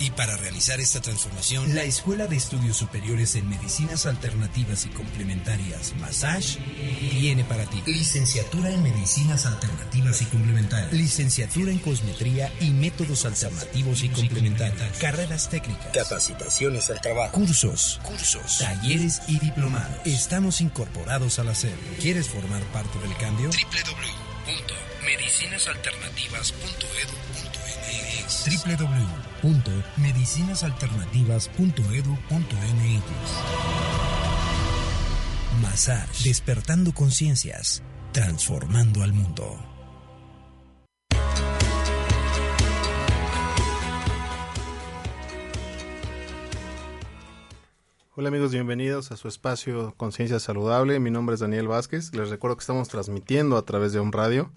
Y para realizar esta transformación, la Escuela de Estudios Superiores en Medicinas Alternativas y Complementarias, Massage, tiene para ti licenciatura en Medicinas Alternativas y Complementarias, licenciatura en Cosmetría y Métodos Alternativos y Complementarios, carreras técnicas, Capacitaciones al trabajo. cursos, cursos, talleres y diplomados. Estamos incorporados a la SED. ¿Quieres formar parte del cambio? www.medicinasalternativas.edu.mx www.medicinasalternativas.edu.mx despertando conciencias, transformando al mundo. Hola amigos, bienvenidos a su espacio Conciencia Saludable. Mi nombre es Daniel Vázquez. Les recuerdo que estamos transmitiendo a través de un radio.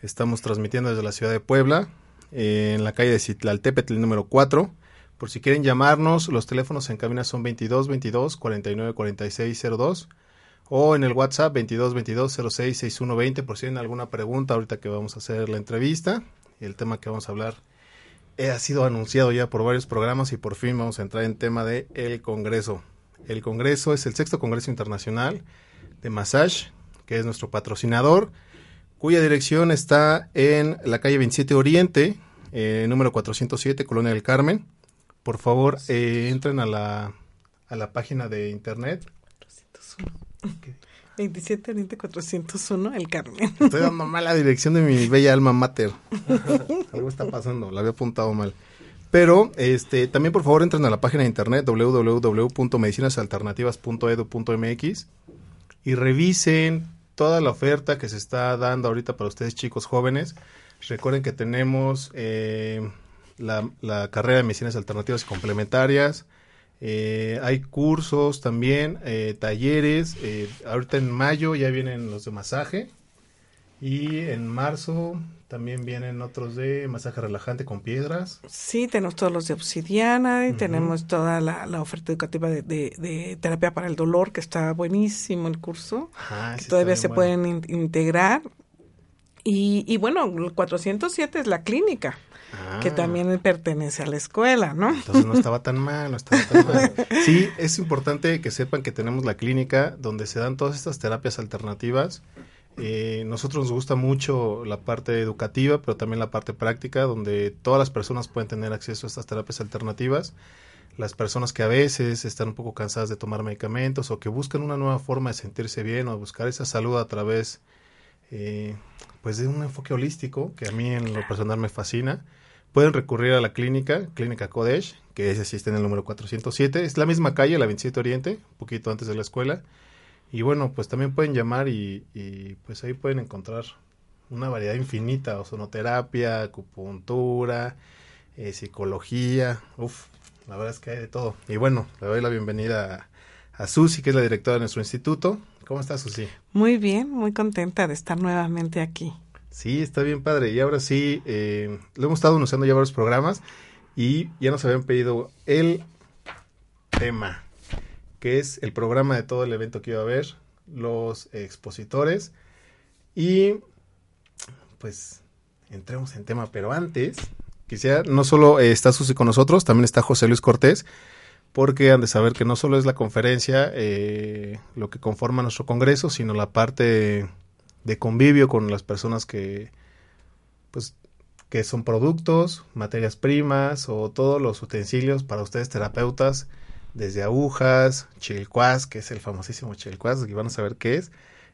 Estamos transmitiendo desde la ciudad de Puebla, eh, en la calle de Citlaltépetl número 4. Por si quieren llamarnos, los teléfonos en cabina son 22 22 49 46 02 o en el WhatsApp 22 22 06 61 20 por si tienen alguna pregunta ahorita que vamos a hacer la entrevista. El tema que vamos a hablar eh, ha sido anunciado ya por varios programas y por fin vamos a entrar en tema de el Congreso. El Congreso es el sexto Congreso Internacional de Massage, que es nuestro patrocinador, cuya dirección está en la calle 27 Oriente, eh, número 407, Colonia del Carmen. Por favor, eh, entren a la, a la página de internet. 27 Oriente 401, El Carmen. Estoy dando mal la dirección de mi bella alma mater. Algo está pasando, la había apuntado mal. Pero este, también por favor entren a la página de internet www.medicinasalternativas.edu.mx y revisen toda la oferta que se está dando ahorita para ustedes chicos jóvenes. Recuerden que tenemos eh, la, la carrera de medicinas alternativas y complementarias. Eh, hay cursos también, eh, talleres. eh, ahorita en mayo ya vienen los de masaje. Y en marzo también vienen otros de masaje relajante con piedras. Sí, tenemos todos los de obsidiana y tenemos toda la, la oferta educativa de, de- de terapia para el dolor, que está buenísimo el curso, Ajá, que sí, todavía se bueno. pueden in- integrar. Y, y bueno, el 407 es la clínica, que Ah. también pertenece a la escuela, ¿no? Entonces no estaba tan mal, no estaba tan mal. Sí, es importante que sepan que tenemos la clínica donde se dan todas estas terapias alternativas. Eh, nosotros nos gusta mucho la parte educativa, pero también la parte práctica, donde todas las personas pueden tener acceso a estas terapias alternativas. Las personas que a veces están un poco cansadas de tomar medicamentos o que buscan una nueva forma de sentirse bien o buscar esa salud a través eh, pues de un enfoque holístico que a mí en lo personal me fascina pueden recurrir a la clínica, Clínica Kodesh, que es existe en el número 407. Es la misma calle, la 27 Oriente, un poquito antes de la escuela. Y bueno, pues también pueden llamar y, y, pues ahí pueden encontrar una variedad infinita, ozonoterapia, acupuntura, eh, psicología, uf, la verdad es que hay de todo. Y bueno, le doy la bienvenida a, a Susi, que es la directora de nuestro instituto. ¿Cómo estás, Susi? Muy bien, muy contenta de estar nuevamente aquí. Sí, está bien padre. Y ahora sí, eh, lo hemos estado anunciando ya varios programas y ya nos habían pedido el tema, que es el programa de todo el evento que iba a haber, los expositores. Y pues entremos en tema, pero antes, quisiera, no solo eh, está Susi con nosotros, también está José Luis Cortés, porque han de saber que no solo es la conferencia eh, lo que conforma nuestro congreso, sino la parte de convivio con las personas que pues que son productos, materias primas o todos los utensilios para ustedes terapeutas, desde agujas, chilcuás, que es el famosísimo chilcuás, que van a saber qué es,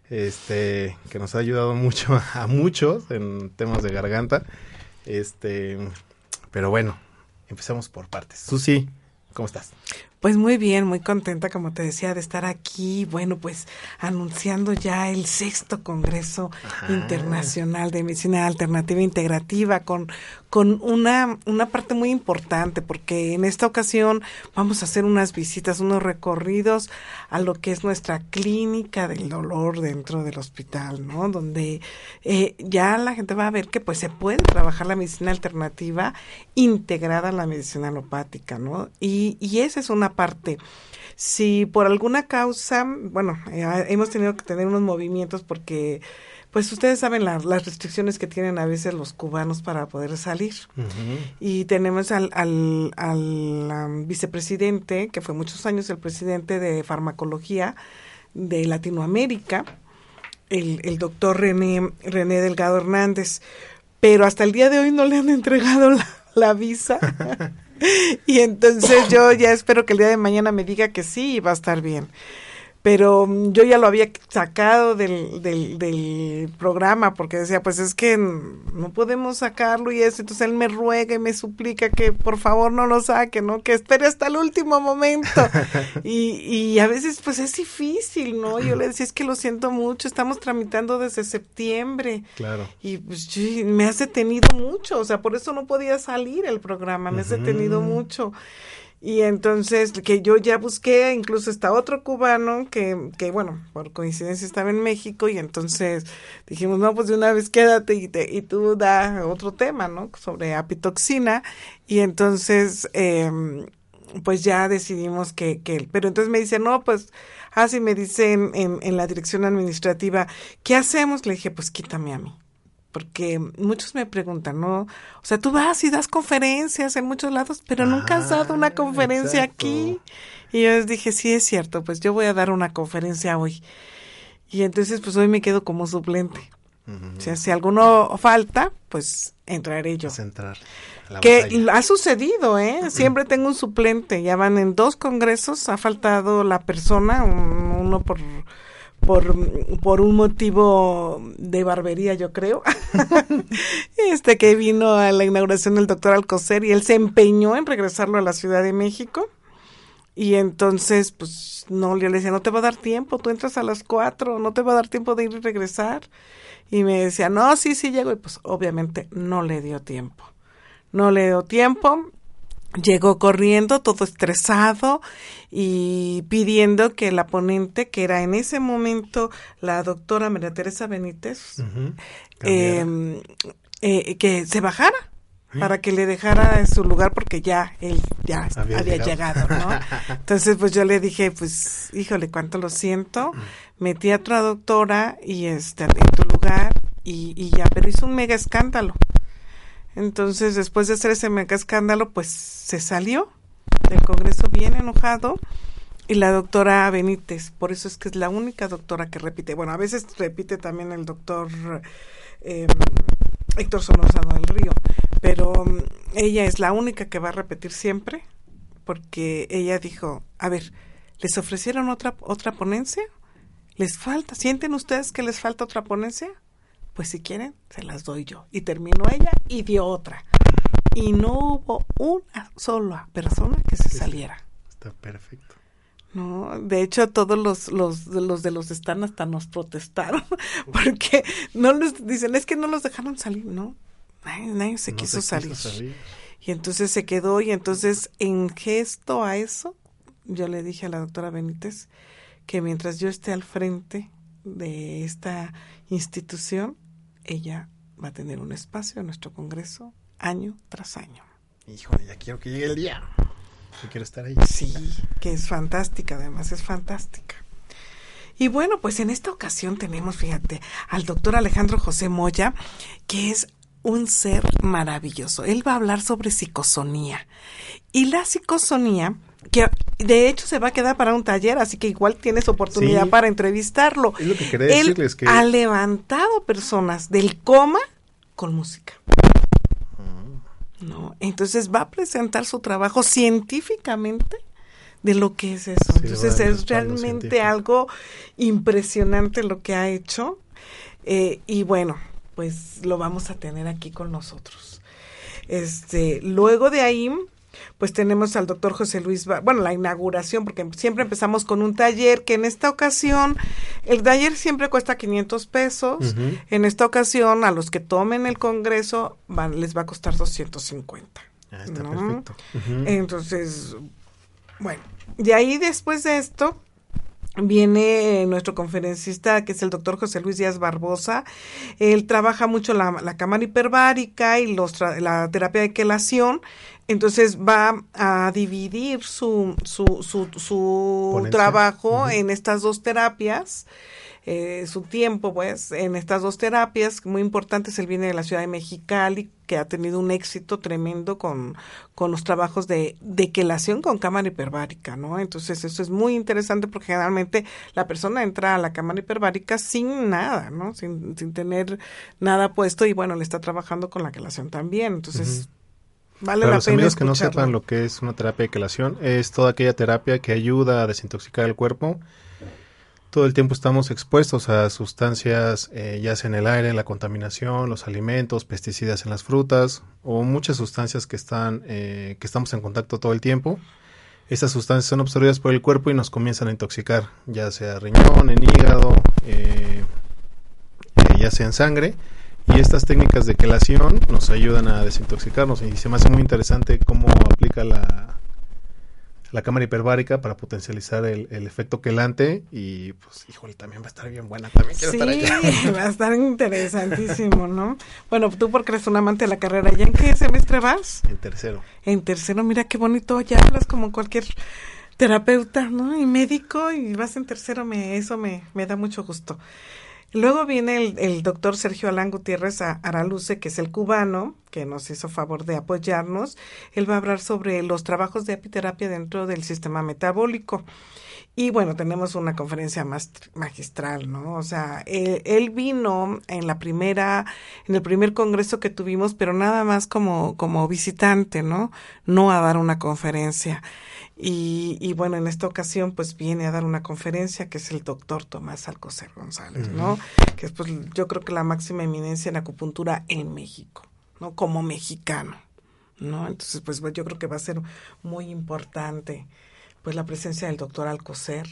este, que nos ha ayudado mucho a muchos en temas de garganta. Este, pero bueno, empecemos por partes. Susi, ¿Cómo estás? Pues muy bien, muy contenta, como te decía, de estar aquí. Bueno, pues anunciando ya el sexto Congreso Internacional de Medicina Alternativa Integrativa con, con una, una parte muy importante, porque en esta ocasión vamos a hacer unas visitas, unos recorridos a lo que es nuestra clínica del dolor dentro del hospital, ¿no? Donde eh, ya la gente va a ver que pues se puede trabajar la medicina alternativa integrada a la medicina alopática, ¿no? Y, y esa es una parte. Si por alguna causa, bueno, eh, hemos tenido que tener unos movimientos porque, pues ustedes saben las restricciones que tienen a veces los cubanos para poder salir. Y tenemos al, al, al vicepresidente, que fue muchos años el presidente de farmacología de Latinoamérica, el, el doctor René, René Delgado Hernández. Pero hasta el día de hoy no le han entregado la, la visa. y entonces yo ya espero que el día de mañana me diga que sí y va a estar bien pero mm, yo ya lo había sacado del, del, del, programa porque decía, pues es que no podemos sacarlo y eso, entonces él me ruega y me suplica que por favor no lo saque, ¿no? Que espere hasta el último momento. y, y a veces pues es difícil, ¿no? Yo le decía, es que lo siento mucho, estamos tramitando desde septiembre. Claro. Y pues me has detenido mucho, o sea, por eso no podía salir el programa, me has detenido mucho. Y entonces, que yo ya busqué, incluso está otro cubano que, que, bueno, por coincidencia estaba en México y entonces dijimos, no, pues de una vez quédate y, te, y tú da otro tema, ¿no? Sobre apitoxina. Y entonces, eh, pues ya decidimos que, que, pero entonces me dice, no, pues, así ah, me dice en, en, en la dirección administrativa, ¿qué hacemos? Le dije, pues quítame a mí porque muchos me preguntan, ¿no? O sea, tú vas y das conferencias en muchos lados, pero nunca has dado una ah, conferencia aquí. Y yo les dije, sí, es cierto, pues yo voy a dar una conferencia hoy. Y entonces, pues hoy me quedo como suplente. O sea, si alguno falta, pues entraré yo. entrar que ha sucedido, ¿eh? Siempre tengo un suplente. Ya van en dos congresos, ha faltado la persona, uno por por, por un motivo de barbería, yo creo, este que vino a la inauguración del doctor Alcocer y él se empeñó en regresarlo a la Ciudad de México. Y entonces, pues, no, le decía, no te va a dar tiempo, tú entras a las cuatro, no te va a dar tiempo de ir y regresar. Y me decía, no, sí, sí llego. Y pues, obviamente, no le dio tiempo. No le dio tiempo llegó corriendo todo estresado y pidiendo que la ponente, que era en ese momento la doctora María Teresa Benítez, em, eh, que se bajara para que le dejara su lugar porque ya él ya había, llegado, ¿no? Entonces pues yo le dije, pues híjole, cuánto lo siento, metí a otra doctora y este en tu lugar y, y ya, pero hizo un mega escándalo. Entonces, después de hacer ese mega escándalo, pues se salió del Congreso bien enojado y la doctora Benítez, por eso es que es la única doctora que repite. Bueno, a veces repite también el doctor eh, Héctor Sonorzano del Río, pero um, ella es la única que va a repetir siempre porque ella dijo, a ver, ¿les ofrecieron otra, otra ponencia? ¿Les falta? ¿Sienten ustedes que les falta otra ponencia? Pues si quieren, se las doy yo. Y terminó ella y dio otra. Y no hubo una sola persona que se saliera. Está perfecto. No, de hecho todos los, los, los de los están hasta nos protestaron porque no les dicen, es que no los dejaron salir, ¿no? Nadie, se, quiso, salir. Y entonces se quedó y entonces en gesto a eso, yo le dije a la doctora Benítez que mientras yo esté al frente de esta institución, ella va a tener un espacio en nuestro Congreso año tras año. Híjole, ya quiero que llegue el día. Yo quiero estar ahí. Sí, que es fantástica, además es fantástica. Y bueno, pues en esta ocasión tenemos, fíjate, al doctor Alejandro José Moya, que es un ser maravilloso. Él va a hablar sobre psicosonía. Y la psicosonía que de hecho se va a quedar para un taller, así que igual tienes oportunidad para entrevistarlo. Es lo que quería Él decirles que ha levantado personas del coma con música. Mm. No, entonces va a presentar su trabajo científicamente de lo que es eso. entonces es realmente algo impresionante lo que ha hecho. Eh, y bueno, pues lo vamos a tener aquí con nosotros. Este, luego de ahí pues tenemos al doctor José Luis, bueno, la inauguración, porque siempre empezamos con un taller, que en esta ocasión, el taller siempre cuesta 500 pesos, en esta ocasión a los que tomen el congreso van, les va a costar 250. Ah, está perfecto. Entonces, bueno, de ahí después de esto, viene nuestro conferencista que es el doctor José Luis Díaz Barbosa. Él trabaja mucho la, la cámara hiperbárica y los la terapia de quelación. Entonces va a dividir su, su, su, su trabajo en estas dos terapias. Eh, su tiempo, pues, en estas dos terapias muy importantes. Él viene de la ciudad de Mexicali, que ha tenido un éxito tremendo con, con los trabajos de, de quelación con cámara hiperbárica, ¿no? Entonces, eso es muy interesante porque generalmente la persona entra a la cámara hiperbárica sin nada, ¿no? Sin, sin tener nada puesto y bueno, le está trabajando con la quelación también. Entonces, Vale Para la los amigos que no sepan lo que es una terapia de quelación, es toda aquella terapia que ayuda a desintoxicar el cuerpo todo el tiempo estamos expuestos a sustancias, eh, ya sea en el aire, la contaminación, los alimentos, pesticidas en las frutas o muchas sustancias que están, eh, que estamos en contacto todo el tiempo. Estas sustancias son absorbidas por el cuerpo y nos comienzan a intoxicar, ya sea riñón, en hígado, eh, ya sea en sangre. Y estas técnicas de quelación nos ayudan a desintoxicarnos y se me hace muy interesante cómo aplica la, la cámara hiperbárica para potencializar el, efecto quelante y pues híjole también va a estar bien buena también quiero estar allá. va a estar interesantísimo no bueno tú porque eres un amante de la carrera ¿ya en qué semestre vas? en tercero en tercero mira qué bonito ya hablas como cualquier terapeuta no y médico y vas en tercero me eso me, me da mucho gusto Luego viene el, doctor Sergio Alán Gutiérrez Araluce, que es el cubano, que nos hizo favor de apoyarnos. Él va a hablar sobre los trabajos de apiterapia dentro del sistema metabólico. Y bueno, tenemos una conferencia magistral, ¿no? O sea, él, él, vino en la primera, en el primer congreso que tuvimos, pero nada más como, como visitante, ¿no? No a dar una conferencia. Y, y, bueno, en esta ocasión pues viene a dar una conferencia que es el doctor Tomás Alcocer González, ¿no? Que es pues yo creo que la máxima eminencia en acupuntura en México, ¿no? Como mexicano, ¿no? Entonces pues yo creo que va a ser muy importante pues la presencia del doctor Alcocer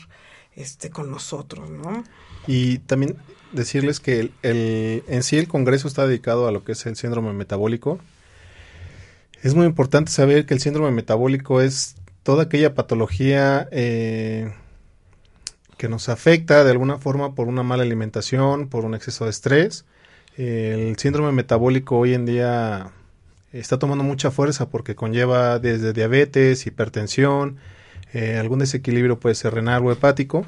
este, con nosotros, ¿no? Y también decirles que el, el, en sí el Congreso está dedicado a lo que es el síndrome metabólico. Es muy importante saber que el síndrome metabólico es toda aquella patología eh, que nos afecta de alguna forma por una mala alimentación, por un exceso de estrés. El síndrome metabólico hoy en día está tomando mucha fuerza porque conlleva desde diabetes, hipertensión, eh, algún desequilibrio puede ser renal o hepático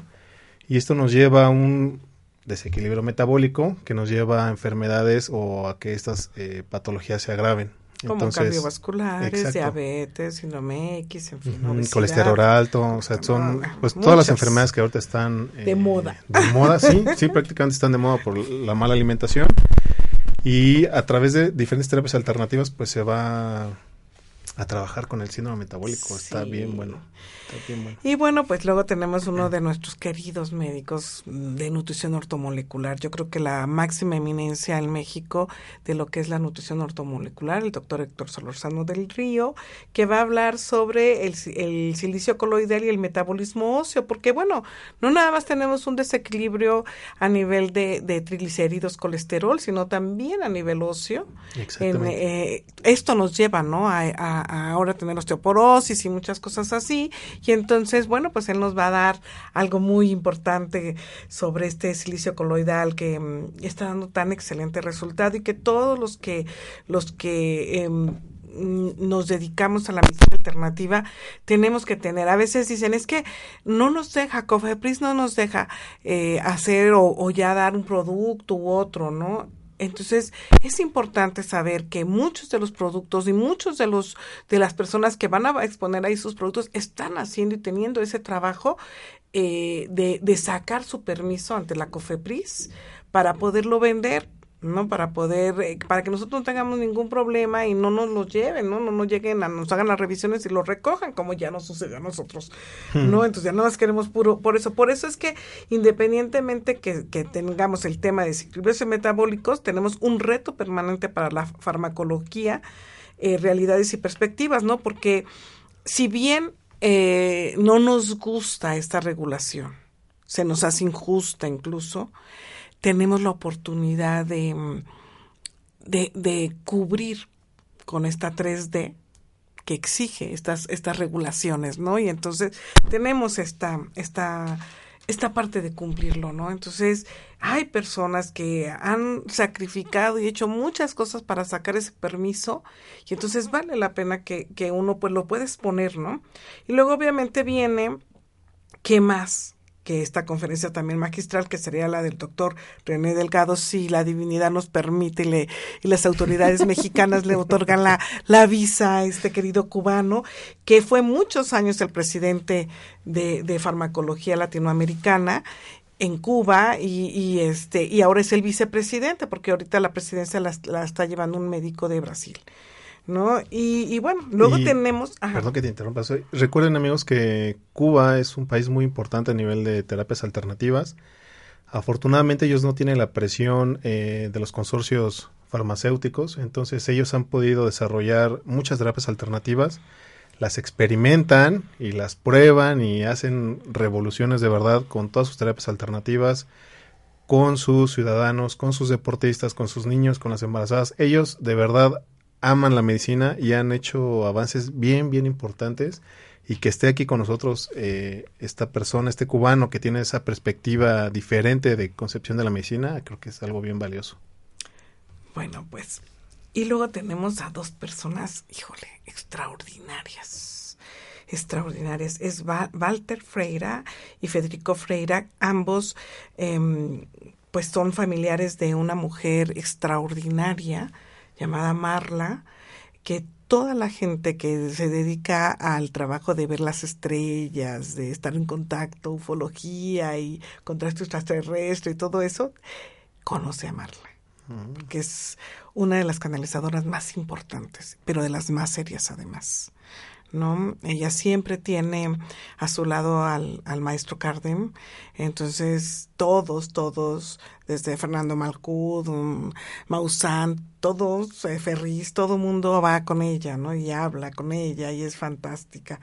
y esto nos lleva a un desequilibrio metabólico que nos lleva a enfermedades o a que estas eh, patologías se agraven. Como cardiovasculares, diabetes, síndrome X, en fin. colesterol alto, o sea, son pues todas las enfermedades que ahorita están... de eh, moda. De moda, sí, sí, prácticamente están de moda por la mala alimentación. Y a través de diferentes terapias alternativas, pues se va a trabajar con el síndrome metabólico. Está bien bueno. Y bueno, pues luego tenemos uno de nuestros queridos médicos de nutrición ortomolecular. Yo creo que la máxima eminencia en México de lo que es la nutrición ortomolecular, el doctor Héctor Solorzano del Río, que va a hablar sobre el, el silicio coloidal y el metabolismo óseo, porque bueno, no nada más tenemos un desequilibrio a nivel de, de triglicéridos, colesterol, sino también a nivel óseo. Exactamente. Eh, esto nos lleva, ¿no? A, a, ahora tener osteoporosis y muchas cosas así y entonces, bueno, pues él nos va a dar algo muy importante sobre este silicio coloidal que mm, está dando tan excelente resultado y que todos los que, los que em, mm, nos dedicamos a la medicina alternativa tenemos que tener. A veces dicen, es que no nos deja, Cofepris no nos deja eh, hacer o, ya dar un producto u otro, ¿no? Entonces, es importante saber que muchos de los productos y muchos de los de las personas que van a exponer ahí sus productos están haciendo y teniendo ese trabajo eh, de, de sacar su permiso ante la COFEPRIS para poderlo vender ¿no? Para poder, eh, para que nosotros no tengamos ningún problema y no nos lo lleven, ¿no? No nos lleguen a, nos hagan las revisiones y lo recojan, como ya nos sucedió a nosotros. ¿no? Entonces ya no más queremos puro, por eso, por eso es que independientemente que, que tengamos el tema de desequilibrios metabólicos, tenemos un reto permanente para la farmacología eh, realidades y perspectivas, ¿no? Porque si bien eh, no nos gusta esta regulación, se nos hace injusta incluso, tenemos la oportunidad de, de, cubrir con esta 3D que exige estas, estas regulaciones, ¿no? Y entonces tenemos esta, esta, esta parte de cumplirlo, ¿no? Entonces, hay personas que han sacrificado y hecho muchas cosas para sacar ese permiso y entonces vale la pena que, que uno pues lo puede exponer, ¿no? Y luego obviamente viene, ¿qué más? Que esta conferencia también magistral, que sería la del doctor René Delgado, si la divinidad nos permite y, le, y las autoridades mexicanas le otorgan la, la visa a este querido cubano, que fue muchos años el presidente de, de farmacología latinoamericana en Cuba y, y, este y ahora es el vicepresidente porque ahorita la presidencia la, la está llevando un médico de Brasil. ¿No? Y, y bueno, luego Y- tenemos... ajá. Perdón que te interrumpa. soy- Recuerden amigos que Cuba es un país muy importante a nivel de terapias alternativas. Afortunadamente ellos no tienen la presión eh, de los consorcios farmacéuticos, entonces ellos han podido desarrollar muchas terapias alternativas, las experimentan y las prueban y hacen revoluciones de verdad con todas sus terapias alternativas, con sus ciudadanos, con sus deportistas, con sus niños, con las embarazadas. Ellos de verdad aman la medicina y han hecho avances bien, bien importantes. Y que esté aquí con nosotros eh, esta persona, este cubano que tiene esa perspectiva diferente de concepción de la medicina, creo que es algo bien valioso. Bueno, pues. Y luego tenemos a dos personas, híjole, extraordinarias. Extraordinarias. Es Walter Freira y Federico Freira, ambos, em, pues son familiares de una mujer extraordinaria llamada Marla, que toda la gente que se dedica al trabajo de ver las estrellas, de estar en contacto, ufología y contraste extraterrestre y todo eso, conoce a Marla que es una de las canalizadoras más importantes, pero de las más serias además. ¿No? Ella siempre tiene a su lado al, al maestro Cardem, entonces todos, todos, desde Fernando Malcud, um, Maussan, todos, eh, Ferris, todo mundo va con ella, ¿no? Y habla con ella y es fantástica.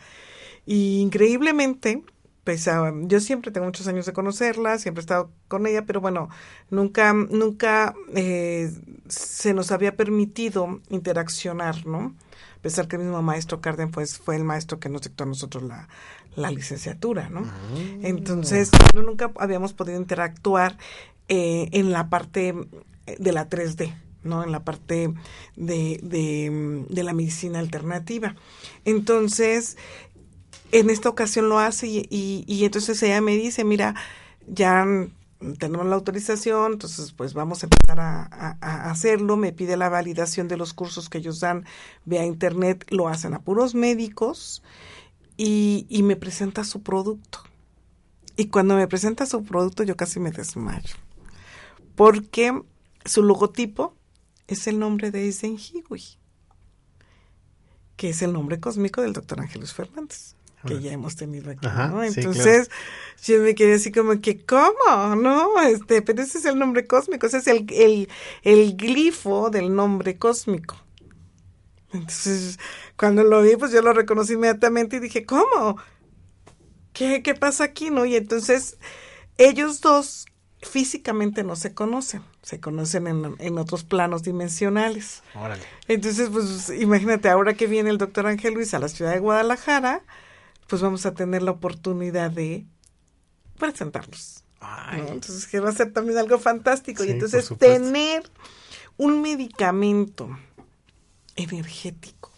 Y increíblemente, pues ah, yo siempre tengo muchos años de conocerla, siempre he estado con ella, pero bueno, nunca, nunca eh, se nos había permitido interaccionar, ¿no? A pesar que el mismo maestro Carden pues, fue el maestro que nos dictó a nosotros la, la licenciatura, ¿no? Entonces, pero nunca habíamos podido interactuar eh, en la parte de la 3D. ¿no? En la parte de, de, de la medicina alternativa. Entonces, en esta ocasión lo hace y, y, y entonces ella me dice, mira, ya tenemos la autorización, entonces pues vamos a empezar a, hacerlo, me pide la validación de los cursos que ellos dan vía internet, lo hacen a puros médicos y, y me presenta su producto. Y cuando me presenta su producto yo casi me desmayo, porque su logotipo es el nombre de Eisenhiwi, que es el nombre cósmico del doctor Ángeles Fernández que ya hemos tenido aquí, Ajá, ¿no? sí, Entonces, claro. yo me quedé así como que, ¿cómo? No, este, pero ese es el nombre cósmico, ese es el, el, el glifo del nombre cósmico. Entonces, cuando lo vi, pues yo lo reconocí inmediatamente y dije, ¿cómo? ¿Qué, qué pasa aquí, no? Y entonces, ellos dos físicamente no se conocen, se conocen en, en otros planos dimensionales. Órale. Entonces, pues imagínate, ahora que viene el doctor Ángel Luis a la ciudad de Guadalajara, pues vamos a tener la oportunidad de presentarlos. ¿no? Entonces, que va a ser también algo fantástico. Sí, y entonces, tener un medicamento energético,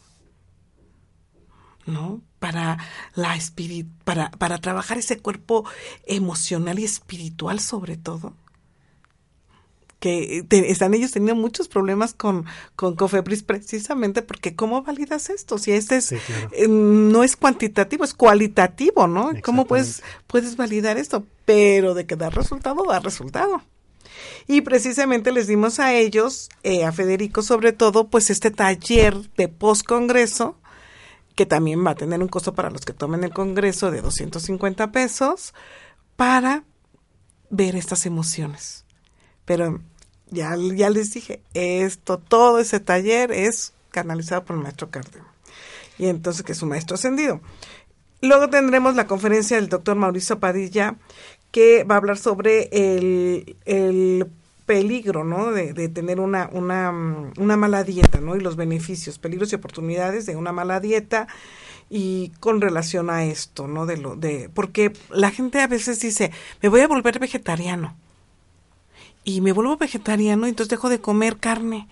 ¿no? Para la espirit para, para trabajar ese cuerpo emocional y espiritual sobre todo. Que te, están ellos teniendo muchos problemas con, con Cofepris precisamente porque ¿cómo validas esto? Si este es, Sí, claro. eh, no es cuantitativo, es cualitativo, ¿no? ¿Cómo puedes, puedes validar esto? Pero de que da resultado, da resultado. Y precisamente les dimos a ellos, eh, a Federico sobre todo, pues este taller de post-congreso, que también va a tener un costo para los que tomen el congreso de 250 pesos, para ver estas emociones. Pero ya, ya les dije, esto, todo ese taller es canalizado por el maestro Cárdenas. Y entonces, que es un maestro ascendido. Luego tendremos la conferencia del doctor Mauricio Padilla, que va a hablar sobre el, el peligro, ¿no? De, de tener una, una, una, mala dieta, ¿no? Y los beneficios, peligros y oportunidades de una mala dieta y con relación a esto, ¿no? De lo, de, porque la gente a veces dice, me voy a volver vegetariano. Y me vuelvo vegetariano entonces dejo de comer carne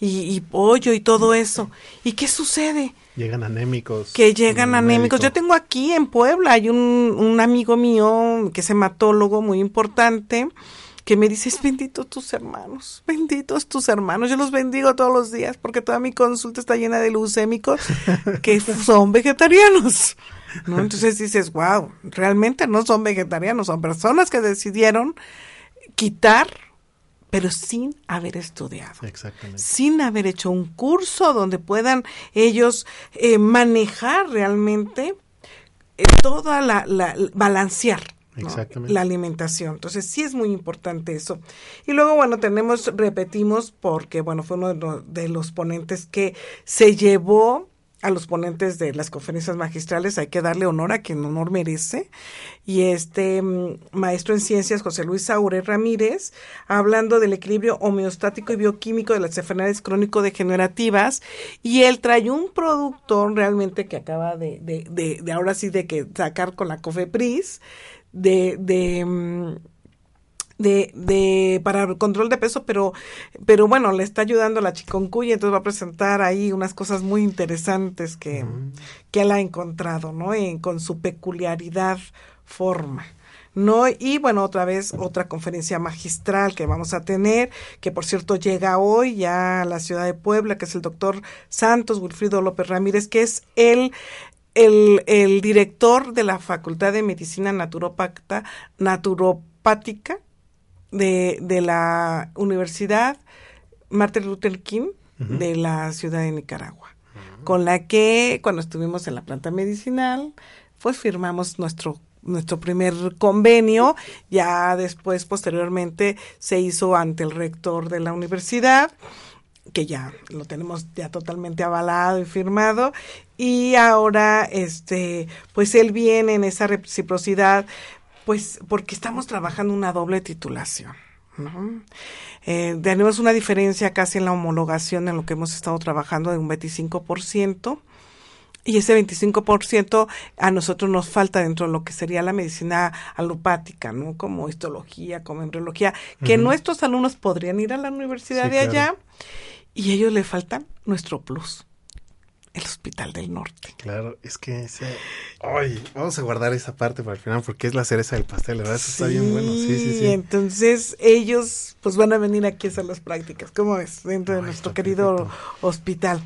y, y pollo y todo eso. ¿Y qué sucede? Llegan anémicos. Que llegan anémicos. Yo tengo aquí en Puebla, hay un, un amigo mío que es hematólogo muy importante que me dices, benditos tus hermanos, benditos tus hermanos, yo los bendigo todos los días porque toda mi consulta está llena de leucémicos que son vegetarianos. ¿no? Entonces dices, wow, realmente no son vegetarianos, son personas que decidieron quitar pero sin haber estudiado, Exactamente. sin haber hecho un curso donde puedan ellos eh, manejar realmente eh, toda la, la balancear ¿no? la alimentación. Entonces sí es muy importante eso. Y luego, bueno, tenemos, repetimos, porque, bueno, fue uno de los ponentes que se llevó a los ponentes de las conferencias magistrales hay que darle honor a quien honor merece. Y este maestro en ciencias, José Luis Saure Ramírez, hablando del equilibrio homeostático y bioquímico de las enfermedades crónico-degenerativas. Y él trae un producto realmente que acaba de, de, de, de ahora sí de que sacar con la COFEPRIS, de, de de, de para el control de peso, pero, pero bueno, le está ayudando la chiconcuya, entonces va a presentar ahí unas cosas muy interesantes que, mm. que él ha encontrado, ¿no? En, con su peculiaridad forma. ¿no? Y bueno, otra vez otra conferencia magistral que vamos a tener, que por cierto llega hoy ya a la ciudad de Puebla, que es el doctor Santos Wilfrido López Ramírez, que es el el, el director de la Facultad de Medicina Naturopata, Naturopática de, de la Universidad Martin Luther King uh -huh. de la ciudad de Nicaragua, uh -huh. con la que cuando estuvimos en la planta medicinal, pues firmamos nuestro nuestro primer convenio, ya después posteriormente se hizo ante el rector de la universidad que ya lo tenemos ya totalmente avalado y firmado y ahora este pues él viene en esa reciprocidad pues porque estamos trabajando una doble titulación. ¿no? Eh, tenemos una diferencia casi en la homologación en lo que hemos estado trabajando de un 25%. Y ese 25% a nosotros nos falta dentro de lo que sería la medicina alopática, ¿no? Como histología, como embriología, que uh -huh. nuestros alumnos podrían ir a la universidad sí, de allá claro. y ellos le faltan nuestro plus el Hospital del Norte. Claro, es que ese... Ay, vamos a guardar esa parte para el final porque es la cereza del pastel, ¿verdad? Eso sí, está bien bueno. Sí, sí, sí. Entonces ellos pues van a venir aquí a hacer las prácticas, ¿cómo es? Dentro Ay, de nuestro querido perfecto. hospital.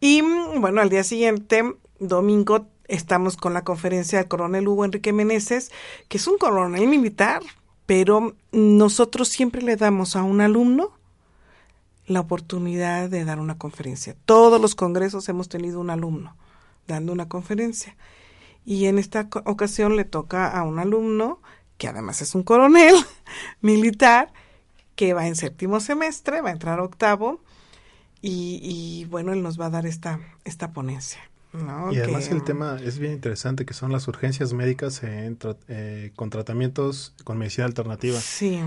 Y bueno, al día siguiente, domingo, estamos con la conferencia del coronel Hugo Enrique Meneses, que es un coronel militar, pero nosotros siempre le damos a un alumno la oportunidad de dar una conferencia. Todos los congresos hemos tenido un alumno dando una conferencia. Y en esta ocasión le toca a un alumno, que además es un coronel militar, que va en séptimo semestre, va a entrar octavo, y, y bueno, él nos va a dar esta, esta ponencia. ¿no? Y además el tema es bien interesante, que son las urgencias médicas en, eh, con tratamientos con medicina alternativa. Sí.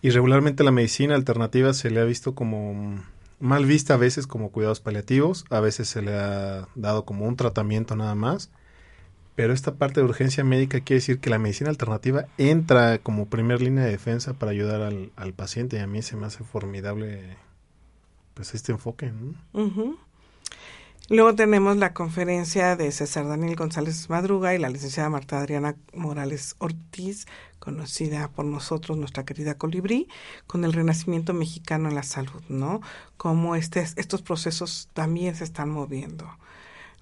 Y regularmente la medicina alternativa se le ha visto como mal vista a veces como cuidados paliativos, a veces se le ha dado como un tratamiento nada más. Pero esta parte de urgencia médica quiere decir que la medicina alternativa entra como primer línea de defensa para ayudar al, al paciente y a mí se me hace formidable pues este enfoque. ¿no? Luego tenemos la conferencia de César Daniel González Madruga y la licenciada Marta Adriana Morales Ortiz, conocida por nosotros, nuestra querida Colibrí, con el renacimiento mexicano en la salud, ¿no? Cómo este, estos procesos también se están moviendo.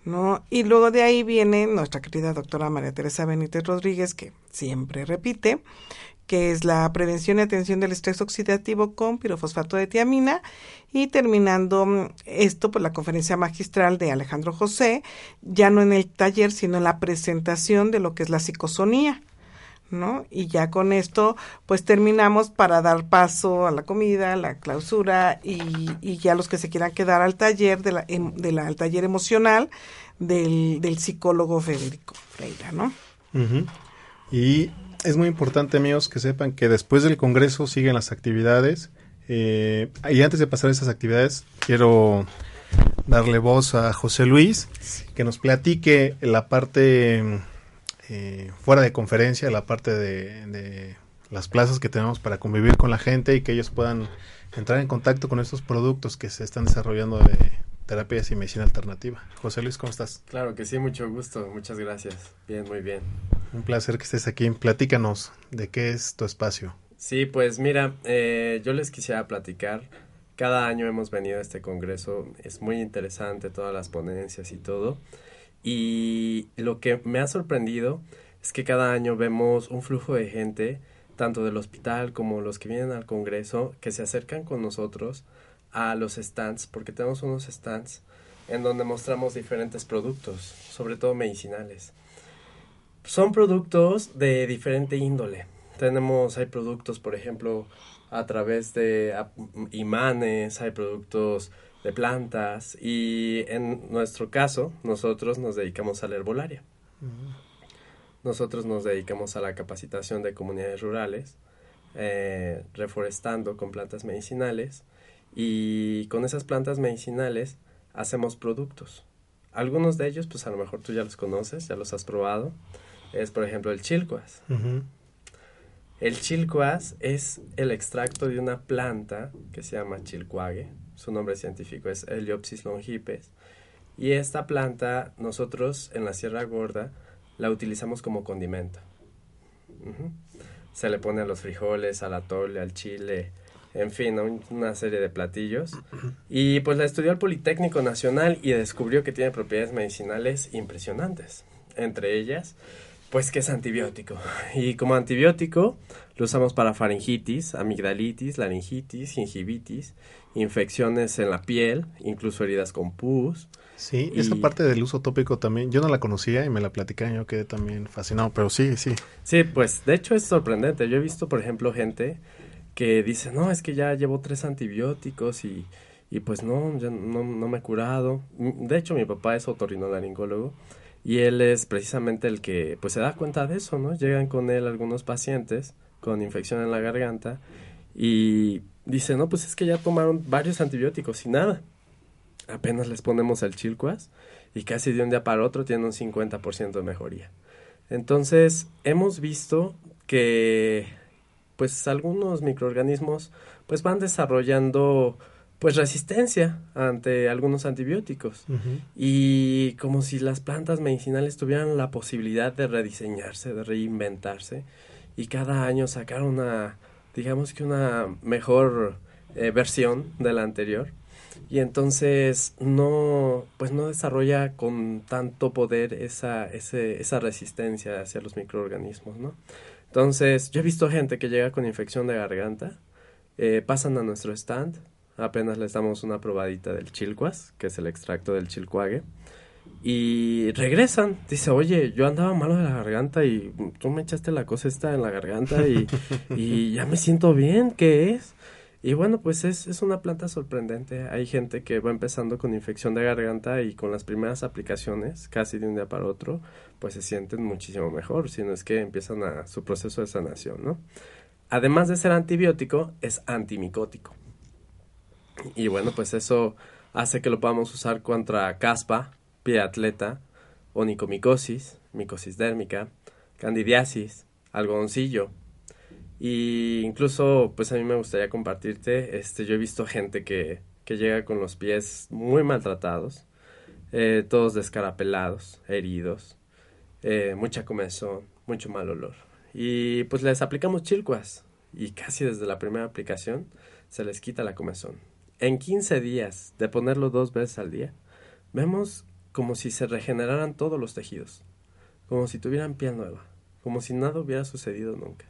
¿No? Y luego de ahí viene nuestra querida doctora María Teresa Benítez Rodríguez, que siempre repite, que es la prevención y atención del estrés oxidativo con pirofosfato de tiamina y terminando esto pues la conferencia magistral de Alejandro José ya no en el taller sino en la presentación de lo que es la psicosonía ¿no? Y ya con esto, pues terminamos para dar paso a la comida, la clausura y, ya los que se quieran quedar al taller, de la, em, de la, al taller emocional del, del psicólogo Federico Freira, ¿no? Y es muy importante, amigos, que sepan que después del Congreso siguen las actividades. Eh, y antes de pasar a esas actividades, quiero darle voz a José Luis, que nos platique la parte eh, fuera de conferencia, la parte de, de, las plazas que tenemos para convivir con la gente y que ellos puedan entrar en contacto con estos productos que se están desarrollando de terapias y medicina alternativa. José Luis, ¿cómo estás? Claro que sí, mucho gusto, muchas gracias. Bien, muy bien. Un placer que estés aquí. Platícanos de qué es tu espacio. Sí, pues mira, eh, yo les quisiera platicar. Cada año hemos venido a este congreso, es muy interesante todas las ponencias y todo. Y lo que me ha sorprendido es que cada año vemos un flujo de gente, tanto del hospital como los que vienen al congreso, que se acercan con nosotros a los stands, porque tenemos unos stands en donde mostramos diferentes productos, sobre todo medicinales. Son productos de diferente índole. Tenemos, hay productos, por ejemplo, a través de imanes, hay productos de plantas y en nuestro caso nosotros nos dedicamos a la herbolaria. Nosotros nos dedicamos a la capacitación de comunidades rurales, eh, reforestando con plantas medicinales y con esas plantas medicinales hacemos productos. Algunos de ellos, pues a lo mejor tú ya los conoces, ya los has probado. Es por ejemplo el chilcuas. El chilcuas es el extracto de una planta que se llama chilcuague, su nombre científico es Heliopsis longipes. Y esta planta nosotros en la Sierra Gorda la utilizamos como condimento. Se le pone a los frijoles, al atole, al chile, en fin, una serie de platillos. Y pues la estudió al Politécnico Nacional y descubrió que tiene propiedades medicinales impresionantes. Entre ellas, pues que es antibiótico. Y como antibiótico lo usamos para faringitis, amigdalitis, laringitis, gingivitis infecciones en la piel, incluso heridas con pus. Sí, esa parte del uso tópico también, yo no la conocía y me la platicaron, yo quedé también fascinado, pero sí, sí. Sí, pues de hecho es sorprendente. Yo he visto, por ejemplo, gente que dice, no, es que ya llevo tres antibióticos y, y pues no, ya no, no me he curado. De hecho, mi papá es otorrinolaringólogo y él es precisamente el que pues se da cuenta de eso, ¿no? Llegan con él algunos pacientes con infección en la garganta y dice, no, pues es que ya tomaron varios antibióticos y nada. Apenas les ponemos el chilcuas y casi de un día para otro tienen un 50% de mejoría. Entonces, hemos visto que pues algunos microorganismos pues van desarrollando pues resistencia ante algunos antibióticos. Y como si las plantas medicinales tuvieran la posibilidad de rediseñarse, de reinventarse y cada año sacar una digamos que una mejor eh, versión de la anterior y entonces no pues no desarrolla con tanto poder esa ese, esa resistencia hacia los microorganismos no entonces yo he visto gente que llega con infección de garganta eh, pasan a nuestro stand apenas les damos una probadita del chilcuas que es el extracto del chilcuague y regresan. Dice, oye, yo andaba malo de la garganta y tú me echaste la cosa esta en la garganta y, y ya me siento bien. ¿Qué es? Y bueno, pues es, es una planta sorprendente. Hay gente que va empezando con infección de garganta y con las primeras aplicaciones, casi de un día para otro, pues se sienten muchísimo mejor, si no es que empiezan a, su proceso de sanación, ¿no? Además de ser antibiótico, es antimicótico. Y bueno, pues eso hace que lo podamos usar contra caspa, pie atleta, onicomicosis, micosis dérmica, candidiasis, algodoncillo. Y incluso, pues a mí me gustaría compartirte, este, yo he visto gente que, que llega con los pies muy maltratados, eh, todos descarapelados, heridos, eh, mucha comezón, mucho mal olor. Y pues les aplicamos chilcuas y casi desde la primera aplicación se les quita la comezón. En 15 días de ponerlo dos veces al día, vemos como si se regeneraran todos los tejidos, como si tuvieran piel nueva, como si nada hubiera sucedido nunca.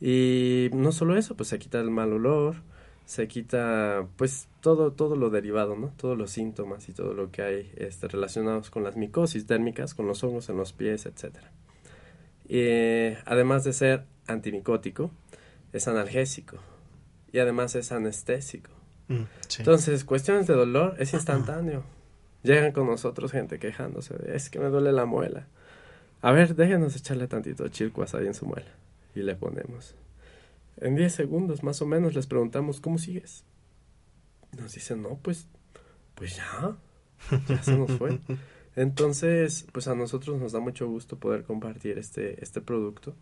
Y no solo eso, pues se quita el mal olor, se quita pues todo todo lo derivado, ¿no? Todos los síntomas y todo lo que hay este, relacionados con las micosis térmicas, con los hongos en los pies, etcétera. Eh, además de ser antimicótico, es analgésico y además es anestésico. Mm, sí. Entonces, cuestiones de dolor es instantáneo. Llegan con nosotros gente quejándose de, es que me duele la muela. A ver, déjenos echarle tantito chilcuas ahí en su muela. Y le ponemos. En 10 segundos más o menos les preguntamos, ¿cómo sigues? Nos dicen, no, pues, pues ya, ya se nos fue. Entonces, pues a nosotros nos da mucho gusto poder compartir este, este producto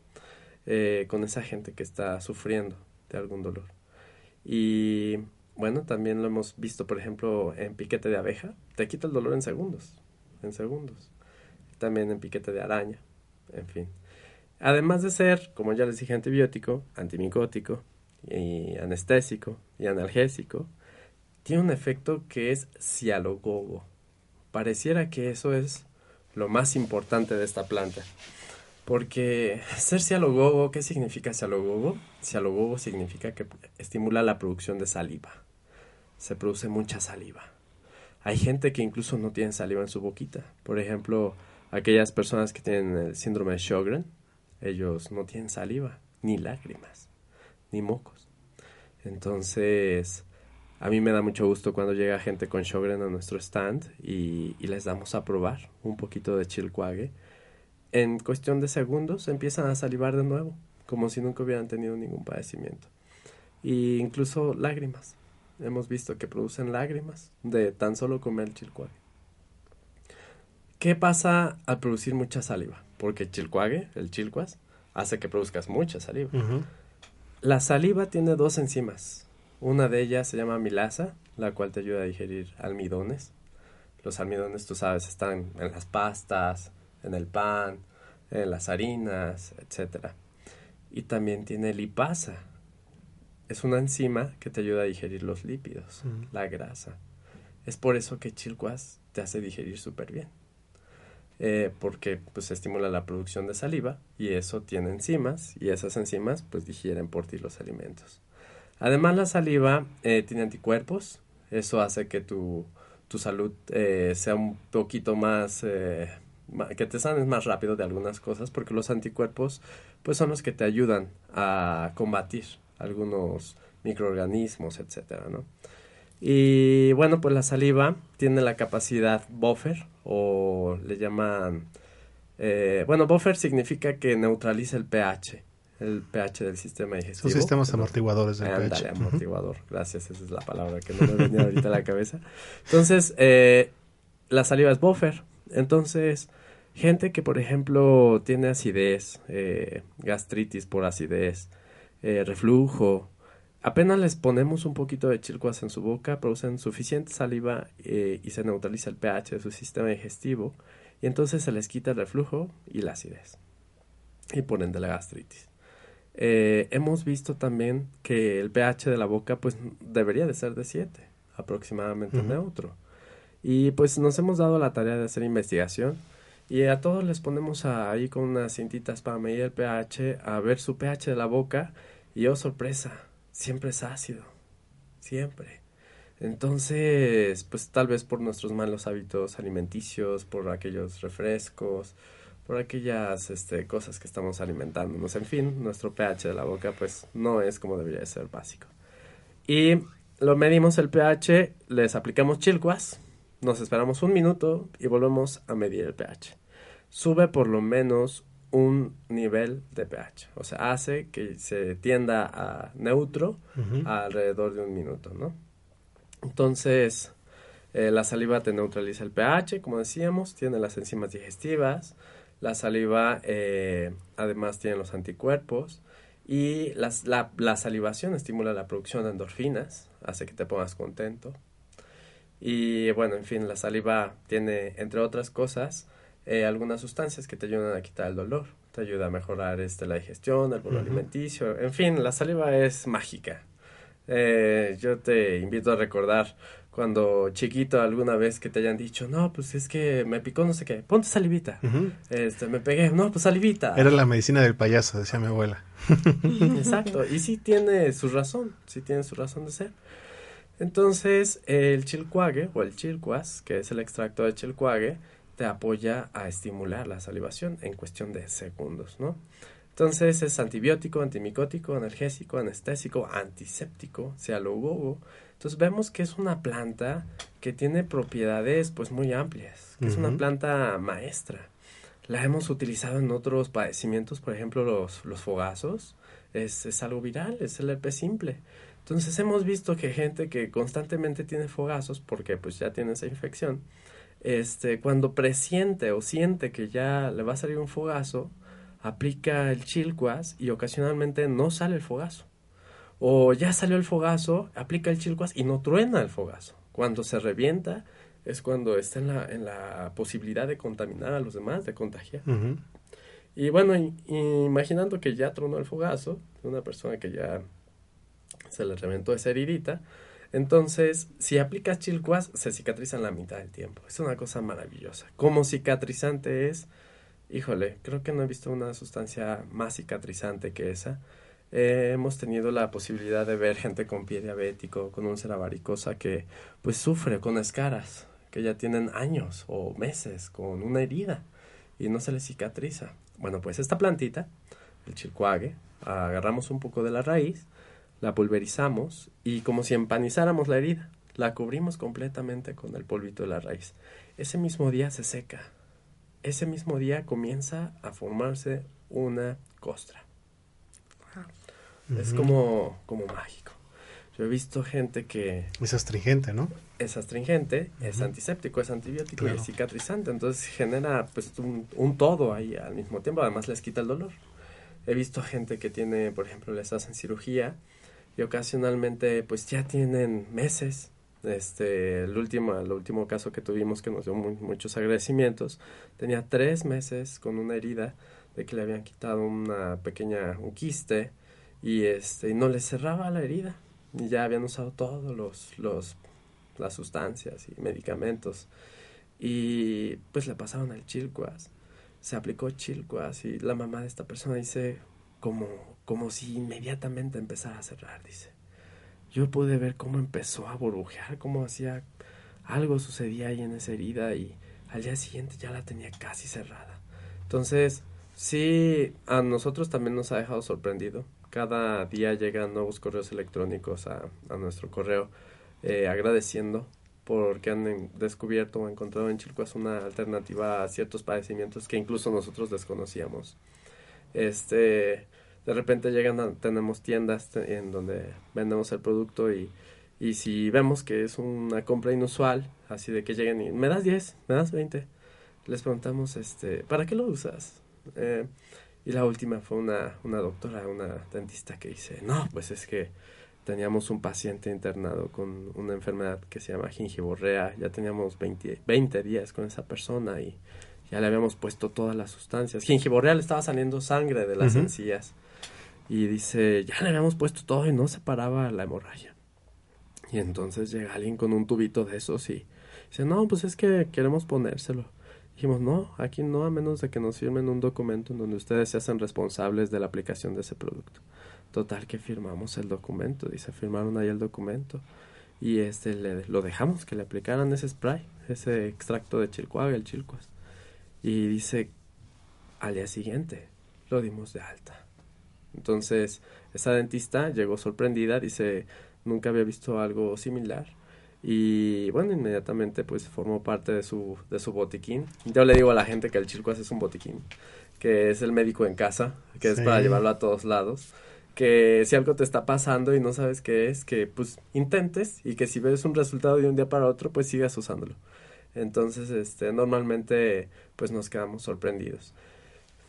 eh, con esa gente que está sufriendo de algún dolor. Y bueno, también lo hemos visto, por ejemplo, en piquete de abeja. Te quita el dolor en segundos. En segundos. También en piquete de araña. En fin. Además de ser, como ya les dije, antibiótico, antimicótico, anestésico y analgésico, tiene un efecto que es cialogogo. Pareciera que eso es lo más importante de esta planta. Porque ser cialogogo, ¿qué significa cialogogo? Cialogogo significa que estimula la producción de saliva. Se produce mucha saliva. Hay gente que incluso no tiene saliva en su boquita. Por ejemplo, aquellas personas que tienen el síndrome de Sjögren, ellos no tienen saliva, ni lágrimas, ni mocos. Entonces, a mí me da mucho gusto cuando llega gente con Sjögren a nuestro stand y, les damos a probar un poquito de chilcuague. En cuestión de segundos empiezan a salivar de nuevo, como si nunca hubieran tenido ningún padecimiento. Y incluso lágrimas. Hemos visto que producen lágrimas de tan solo comer el chilcuague. ¿Qué pasa al producir mucha saliva? Porque chilcuague, el chilcuas, hace que produzcas mucha saliva. La saliva tiene dos enzimas. Una de ellas se llama amilasa, la cual te ayuda a digerir almidones. Los almidones, tú sabes, están en las pastas, en el pan, en las harinas, etc. Y también tiene lipasa. Es una enzima que te ayuda a digerir los lípidos, la grasa. Es por eso que chilcuas te hace digerir súper bien. Eh, porque pues estimula la producción de saliva y eso tiene enzimas y esas enzimas pues digieren por ti los alimentos. Además la saliva eh, tiene anticuerpos, eso hace que tu, tu salud eh, sea un poquito más, ma- que te sanes más rápido de algunas cosas porque los anticuerpos pues son los que te ayudan a combatir algunos microorganismos, etcétera, ¿no? Y bueno, pues la saliva tiene la capacidad buffer o le llaman... eh, bueno, buffer significa que neutraliza el pH, el pH del sistema digestivo. Son sistemas amortiguadores del pH. Amortiguador. Gracias, esa es la palabra que no me venía ahorita a la cabeza. Entonces, eh, la saliva es buffer. Entonces, gente que, por ejemplo, tiene acidez, eh, gastritis por acidez, eh, reflujo, apenas les ponemos un poquito de chilcuas en su boca, producen suficiente saliva eh, y se neutraliza el pH de su sistema digestivo y entonces se les quita el reflujo y la acidez y por ende la gastritis. Eh, hemos visto también que el pH de la boca pues debería de ser de 7, aproximadamente neutro. Y pues nos hemos dado la tarea de hacer investigación y a todos les ponemos a- ahí con unas cintitas para medir el pH, a ver su pH de la boca y oh sorpresa, siempre es ácido, siempre. Entonces, pues tal vez por nuestros malos hábitos alimenticios, por aquellos refrescos, por aquellas este, cosas que estamos alimentándonos. En fin, nuestro pH de la boca pues no es como debería de ser básico. Y lo medimos el pH, les aplicamos chilcuas, nos esperamos un minuto y volvemos a medir el pH. Sube por lo menos un nivel de pH, o sea, hace que se tienda a neutro alrededor de un minuto, ¿no? Entonces, eh, la saliva te neutraliza el pH, como decíamos, tiene las enzimas digestivas, la saliva eh, además tiene los anticuerpos y las- la, la salivación estimula la producción de endorfinas, hace que te pongas contento. Y bueno, en fin, la saliva tiene, entre otras cosas, eh, algunas sustancias que te ayudan a quitar el dolor, te ayuda a mejorar este, la digestión, el bolo alimenticio, en fin, la saliva es mágica. Eh, yo te invito a recordar cuando chiquito alguna vez que te hayan dicho, no, pues es que me picó no sé qué, ponte salivita. Este, me pegué, no, pues salivita. Era la medicina del payaso, decía mi abuela. Exacto, y sí tiene su razón, sí tiene su razón de ser. Entonces, el chilcuague o el chilcuas, que es el extracto de chilcuague, te apoya a estimular la salivación en cuestión de segundos, ¿no? Entonces es antibiótico, antimicótico, analgésico, anestésico, antiséptico, cialogogo. Entonces vemos que es una planta que tiene propiedades pues muy amplias, que es una planta maestra. La hemos utilizado en otros padecimientos, por ejemplo los, los fogazos, es, es algo viral, es el herpes simple. Entonces hemos visto que gente que constantemente tiene fogazos, porque pues ya tiene esa infección, este, cuando presiente o siente que ya le va a salir un fogazo, aplica el chilcuas y ocasionalmente no sale el fogazo. O ya salió el fogazo, aplica el chilcuas y no truena el fogazo. Cuando se revienta es cuando está en la, en la posibilidad de contaminar a los demás, de contagiar. Y bueno, imaginando que ya tronó el fogazo, una persona que ya se le reventó esa heridita, entonces, si aplicas chilcuas, se cicatriza en la mitad del tiempo. Es una cosa maravillosa. Como cicatrizante es, híjole, creo que no he visto una sustancia más cicatrizante que esa. Eh, hemos tenido la posibilidad de ver gente con pie diabético, con úlcera varicosa que pues sufre con escaras, que ya tienen años o meses con una herida y no se le cicatriza. Bueno, pues esta plantita, el chilcuague, agarramos un poco de la raíz, la pulverizamos y como si empanizáramos la herida, la cubrimos completamente con el polvito de la raíz. Ese mismo día se seca. Ese mismo día comienza a formarse una costra. Es como, como mágico. Yo he visto gente que... Es astringente, ¿no? Es astringente, es antiséptico, es antibiótico y es cicatrizante. Entonces genera pues un, un, todo ahí al mismo tiempo. Además les quita el dolor. He visto gente que tiene, por ejemplo, les hacen cirugía y ocasionalmente pues ya tienen meses. Este, el último, el último caso que tuvimos que nos dio muchos agradecimientos, tenía tres meses con una herida de que le habían quitado una pequeña, un quiste y este, y no le cerraba la herida y ya habían usado todos los, los, las sustancias y medicamentos y pues le pasaron al chilcuas, se aplicó chilcuas y la mamá de esta persona dice como, como si inmediatamente empezara a cerrar, dice. Yo pude ver cómo empezó a burbujear, cómo hacía algo sucedía ahí en esa herida y al día siguiente ya la tenía casi cerrada. Entonces, sí, a nosotros también nos ha dejado sorprendido. Cada día llegan nuevos correos electrónicos a, a nuestro correo eh, agradeciendo porque han descubierto o encontrado en Chilcuas una alternativa a ciertos padecimientos que incluso nosotros desconocíamos. Este, de repente llegan, tenemos tiendas en donde vendemos el producto y, y si vemos que es una compra inusual, así de que lleguen y me das 10, me das 20, les preguntamos, este, ¿para qué lo usas? Eh, y la última fue una, una doctora, una dentista que dice, no, pues es que teníamos un paciente internado con una enfermedad que se llama gingivorrea, ya teníamos 20, 20 días con esa persona y ya le habíamos puesto todas las sustancias. Gingivorrea le estaba saliendo sangre de las encías. Y dice, ya le habíamos puesto todo y no se paraba la hemorragia. Y entonces llega alguien con un tubito de esos y dice, no, pues es que queremos ponérselo. Dijimos, no, aquí no, a menos de que nos firmen un documento en donde ustedes se hacen responsables de la aplicación de ese producto. Total que firmamos el documento, dice, firmaron ahí el documento. Y este le, lo dejamos que le aplicaran ese spray, ese extracto de chilcuaga, el chilcuas. Y dice, al día siguiente lo dimos de alta. Entonces, esa dentista llegó sorprendida, dice, nunca había visto algo similar. Y bueno, inmediatamente pues formó parte de su, de su botiquín. Yo le digo a la gente que el chilcuas es un botiquín, que es el médico en casa, que es para llevarlo a todos lados. Que si algo te está pasando y no sabes qué es, que pues intentes y que si ves un resultado de un día para otro, pues sigas usándolo. Entonces, este, normalmente pues nos quedamos sorprendidos.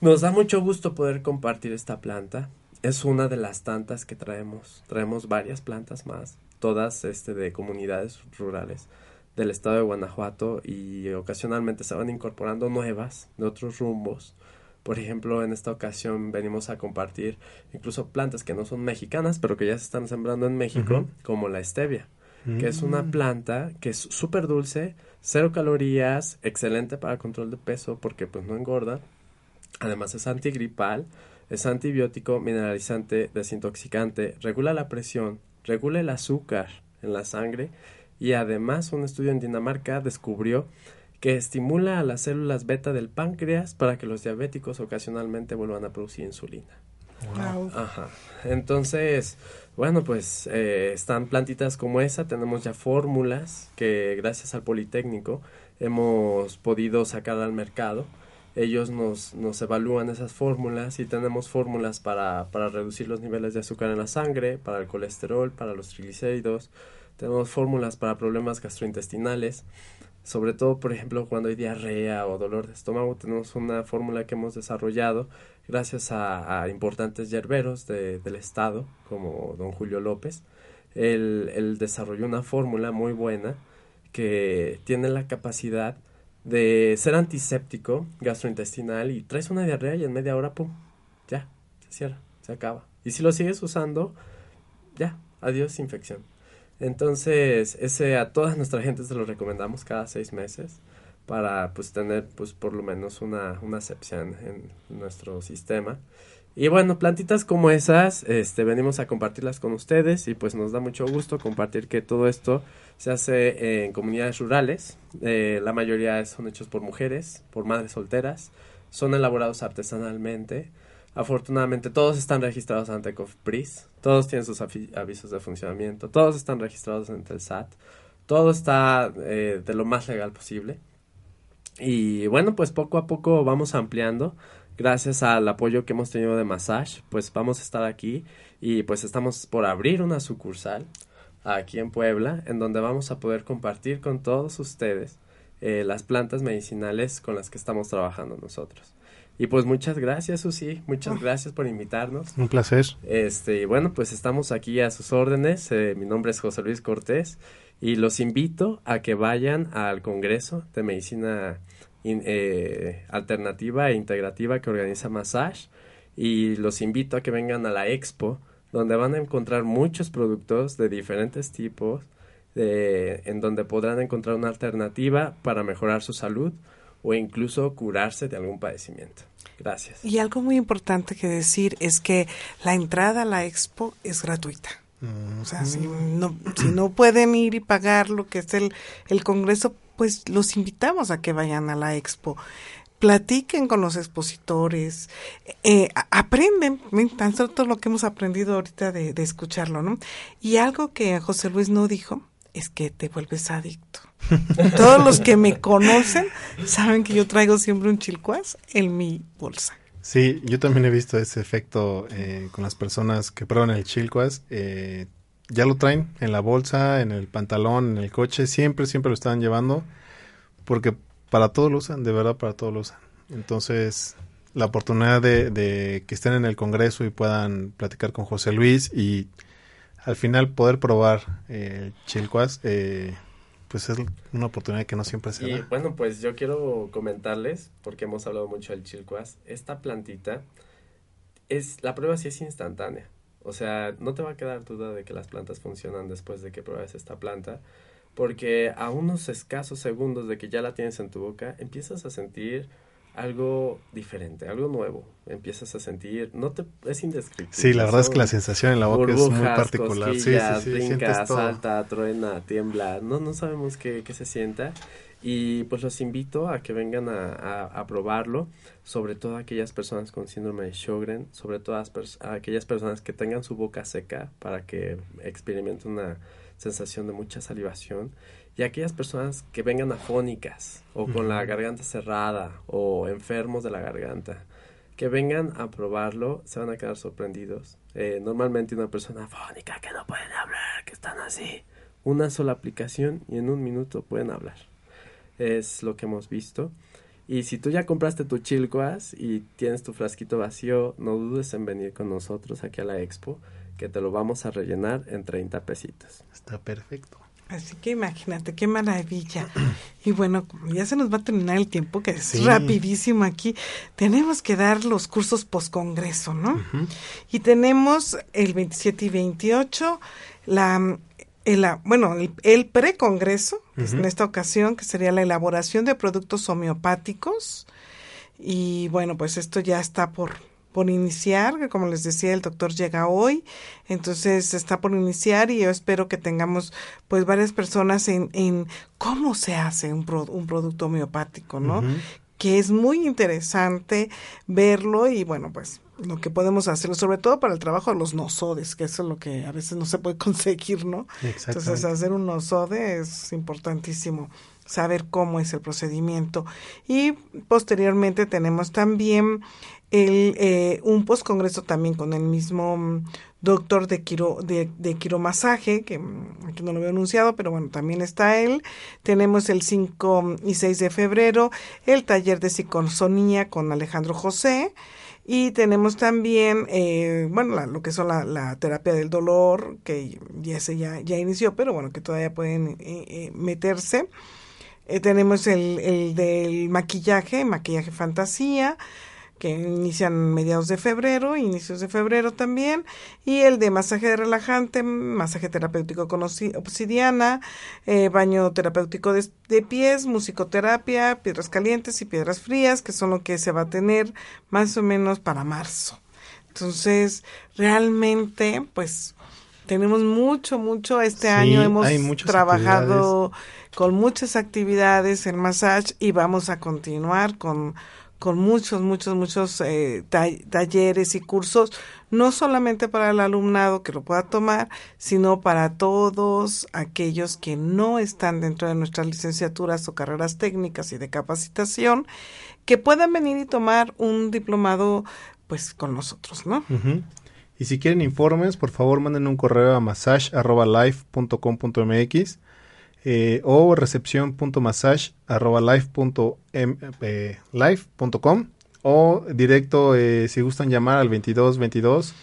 Nos da mucho gusto poder compartir esta planta. Es una de las tantas que traemos. Traemos varias plantas más, todas este, de comunidades rurales del estado de Guanajuato y ocasionalmente se van incorporando nuevas de otros rumbos. Por ejemplo, en esta ocasión venimos a compartir incluso plantas que no son mexicanas, pero que ya se están sembrando en México, como la stevia, que es una mm. planta que es súper dulce, cero calorías, excelente para control de peso porque pues no engorda Además es antigripal, es antibiótico, mineralizante, desintoxicante, regula la presión, regula el azúcar en la sangre y además un estudio en Dinamarca descubrió que estimula a las células beta del páncreas para que los diabéticos ocasionalmente vuelvan a producir insulina. Ajá. Entonces, bueno, pues eh, están plantitas como esa, tenemos ya fórmulas que gracias al Politécnico hemos podido sacar al mercado. Ellos nos, nos evalúan esas fórmulas y tenemos fórmulas para, para reducir los niveles de azúcar en la sangre, para el colesterol, para los triglicéridos. Tenemos fórmulas para problemas gastrointestinales sobre todo, por ejemplo, cuando hay diarrea o dolor de estómago, tenemos una fórmula que hemos desarrollado gracias a, importantes yerberos del estado, como don Julio López. Él, él desarrolló una fórmula muy buena que tiene la capacidad de ser antiséptico gastrointestinal y traes una diarrea y en media hora, pum, ya, se cierra, se acaba. Y si lo sigues usando, ya, adiós infección. Entonces, ese a toda nuestra gente se lo recomendamos cada seis meses para pues tener pues por lo menos una, una en nuestro sistema. Y bueno, plantitas como esas, este, venimos a compartirlas con ustedes y pues nos da mucho gusto compartir que todo esto se hace en comunidades rurales. Eh, la mayoría son hechos por mujeres, por madres solteras, son elaborados artesanalmente. Afortunadamente todos están registrados ante COFPRIS, todos tienen sus avisos de funcionamiento, todos están registrados ante el SAT, todo está eh, de lo más legal posible. Y bueno, pues poco a poco vamos ampliando. Gracias al apoyo que hemos tenido de Massage, pues vamos a estar aquí y pues estamos por abrir una sucursal aquí en Puebla, en donde vamos a poder compartir con todos ustedes eh, las plantas medicinales con las que estamos trabajando nosotros. Y pues muchas gracias, Susi, muchas ah. gracias por invitarnos. Un placer. Este, bueno, pues estamos aquí a sus órdenes. Eh, mi nombre es José Luis Cortés y los invito a que vayan al Congreso de Medicina eh, Alternativa e Integrativa que organiza Massage y los invito a que vengan a la Expo donde van a encontrar muchos productos de diferentes tipos de, en donde podrán encontrar una alternativa para mejorar su salud o incluso curarse de algún padecimiento. Gracias. Y algo muy importante que decir es que la entrada a la expo es gratuita. O sea, si no, si no pueden ir y pagar lo que es el, el congreso, pues los invitamos a que vayan a la expo platiquen con los expositores, eh, aprenden, tan solo todo lo que hemos aprendido ahorita de, de, escucharlo, ¿no? Y algo que José Luis no dijo es que te vuelves adicto. Todos los que me conocen saben que yo traigo siempre un chilcuas en mi bolsa. Sí, yo también he visto ese efecto eh, con las personas que prueban el chilcuas. Eh, ya lo traen en la bolsa, en el pantalón, en el coche, siempre, siempre lo están llevando, porque para todo lo usan, de verdad para todo lo usan. Entonces, la oportunidad de, que estén en el Congreso y puedan platicar con José Luis y al final poder probar eh, chilcuas, eh, pues es una oportunidad que no siempre se y, bueno, pues yo quiero comentarles, porque hemos hablado mucho del chilcuas, esta plantita, es la prueba sí es instantánea. O sea, no te va a quedar duda de que las plantas funcionan después de que pruebes esta planta, porque a unos escasos segundos de que ya la tienes en tu boca, empiezas a sentir algo diferente, algo nuevo. Empiezas a sentir, no te es indescriptible. Sí, la verdad es que la sensación en la boca es muy particular. Sí, sí, sí, brinca, salta, truena, tiembla. No, no sabemos qué, qué, se sienta. Y pues los invito a que vengan a, a, probarlo, sobre todo aquellas personas con síndrome de Sjögren, sobre todo aquellas personas que tengan su boca seca para que experimenten una sensación de mucha salivación y aquellas personas que vengan afónicas o con la garganta cerrada o enfermos de la garganta, que vengan a probarlo, se van a quedar sorprendidos. Eh, normalmente una persona afónica que no pueden hablar, que están así, una sola aplicación y en un minuto pueden hablar. Es lo que hemos visto. Y si tú ya compraste tu chilcoas y tienes tu frasquito vacío, no dudes en venir con nosotros aquí a la expo, que te lo vamos a rellenar en 30 pesitos. Está perfecto. Así que imagínate, qué maravilla. Y bueno, ya se nos va a terminar el tiempo, que es rapidísimo aquí. Tenemos que dar los cursos post-congreso, ¿no? Y tenemos el 27 y 28, la, el, bueno, el, pre-congreso, en esta ocasión, que sería la elaboración de productos homeopáticos. Y bueno, pues esto ya está por, por iniciar, que como les decía, el doctor llega hoy, entonces está por iniciar y yo espero que tengamos pues varias personas en, en cómo se hace un, un producto homeopático, ¿no? Que es muy interesante verlo y bueno, pues lo que podemos hacer, sobre todo para el trabajo de los nosodes, que eso es lo que a veces no se puede conseguir, ¿no? Entonces hacer un nosode es importantísimo saber cómo es el procedimiento. Y posteriormente tenemos también el, eh, un postcongreso también con el mismo mm, doctor de, quiro, de, de quiromasaje, que mm, aquí no lo veo anunciado, pero bueno, también está él. Tenemos el 5 y 6 de febrero el taller de psicosonía con Alejandro José. Y tenemos también, eh, bueno, lo que son la, terapia del dolor, que ya, se, ya, ya inició, pero bueno, que todavía pueden eh, eh meterse. Eh, tenemos el, el del maquillaje, maquillaje fantasía, que inician mediados de febrero, inicios de febrero también, y el de masaje relajante, masaje terapéutico con obsidiana, eh, baño terapéutico de, de, pies, musicoterapia, piedras calientes y piedras frías, que son lo que se va a tener más o menos para marzo. Entonces, realmente, pues, tenemos mucho, mucho. Este año hemos trabajado con muchas actividades en Massage y vamos a continuar con, con muchos, muchos, muchos eh, talleres y cursos, no solamente para el alumnado que lo pueda tomar, sino para todos aquellos que no están dentro de nuestras licenciaturas o carreras técnicas y de capacitación, que puedan venir y tomar un diplomado pues con nosotros, ¿no? Y si quieren informes, por favor manden un correo a massage.life.com.mx eh, o recepción.massage.life.com o directo eh, si gustan llamar al 22 22